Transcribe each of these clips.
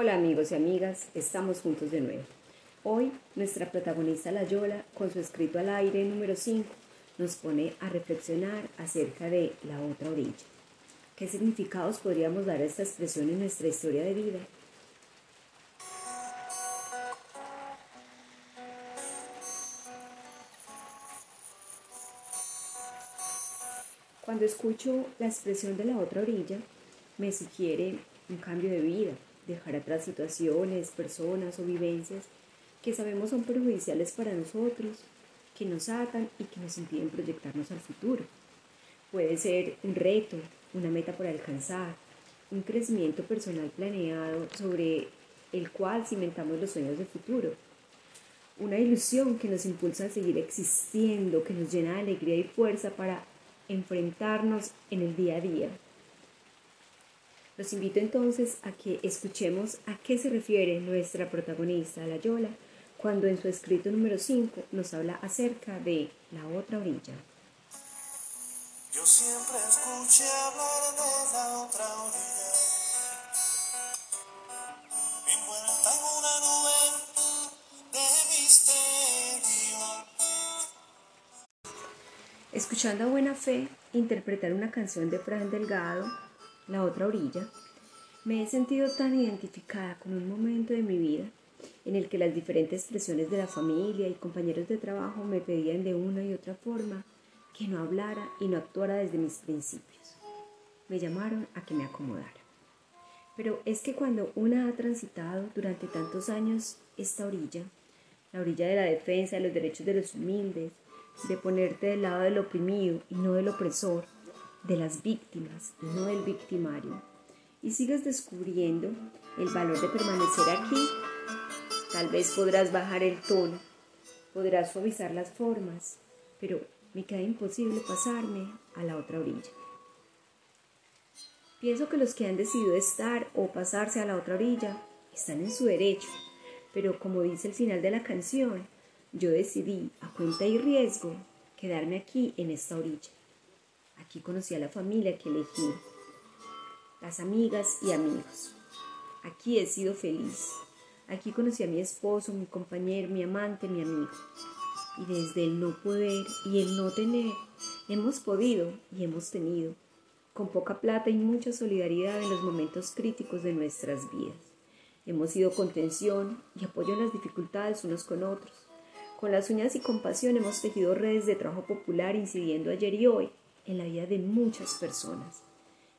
Hola amigos y amigas, estamos juntos de nuevo. Hoy nuestra protagonista La Yola, con su escrito al aire número 5, nos pone a reflexionar acerca de la otra orilla. ¿Qué significados podríamos dar a esta expresión en nuestra historia de vida? Cuando escucho la expresión de la otra orilla, me sugiere un cambio de vida, dejar atrás situaciones, personas o vivencias que sabemos son perjudiciales para nosotros, que nos atan y que nos impiden proyectarnos al futuro. Puede ser un reto, una meta por alcanzar, un crecimiento personal planeado sobre el cual cimentamos los sueños de futuro. Una ilusión que nos impulsa a seguir existiendo, que nos llena de alegría y fuerza para enfrentarnos en el día a día. Los invito entonces a que escuchemos a qué se refiere nuestra protagonista, la Yola, cuando en su escrito número 5 nos habla acerca de la otra orilla. Yo siempre escuché hablar de la otra orilla. Envuelta en una nube de misterio. Escuchando a buena fe interpretar una canción de Fran Delgado, La otra orilla, me he sentido tan identificada con un momento de mi vida en el que las diferentes expresiones de la familia y compañeros de trabajo me pedían de una y otra forma que no hablara y no actuara desde mis principios. Me llamaron a que me acomodara. Pero es que cuando una ha transitado durante tantos años esta orilla, la orilla de la defensa de los derechos de los humildes, de ponerte del lado del oprimido y no del opresor, de las víctimas no del victimario, y sigas descubriendo el valor de permanecer aquí, tal vez podrás bajar el tono, podrás suavizar las formas, pero me queda imposible pasarme a la otra orilla. Pienso que los que han decidido estar o pasarse a la otra orilla están en su derecho, pero como dice el final de la canción, yo decidí, a cuenta y riesgo, quedarme aquí en esta orilla. Aquí conocí a la familia que elegí, las amigas y amigos. Aquí he sido feliz. Aquí conocí a mi esposo, mi compañero, mi amante, mi amigo. Y desde el no poder y el no tener, hemos podido y hemos tenido, con poca plata y mucha solidaridad en los momentos críticos de nuestras vidas. Hemos sido contención y apoyo en las dificultades unos con otros. Con las uñas y compasión hemos tejido redes de trabajo popular incidiendo ayer y hoy en la vida de muchas personas,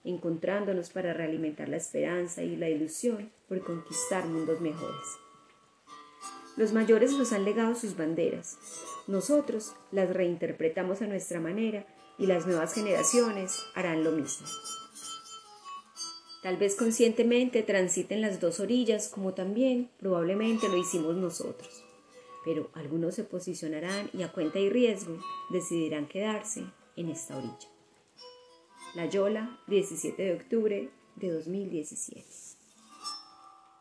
encontrándonos para realimentar la esperanza y la ilusión por conquistar mundos mejores. Los mayores nos han legado sus banderas, nosotros las reinterpretamos a nuestra manera y las nuevas generaciones harán lo mismo. Tal vez conscientemente transiten las dos orillas como también probablemente lo hicimos nosotros, pero algunos se posicionarán y a cuenta y riesgo decidirán quedarse en esta orilla. La Yola, 17 de octubre de 2017.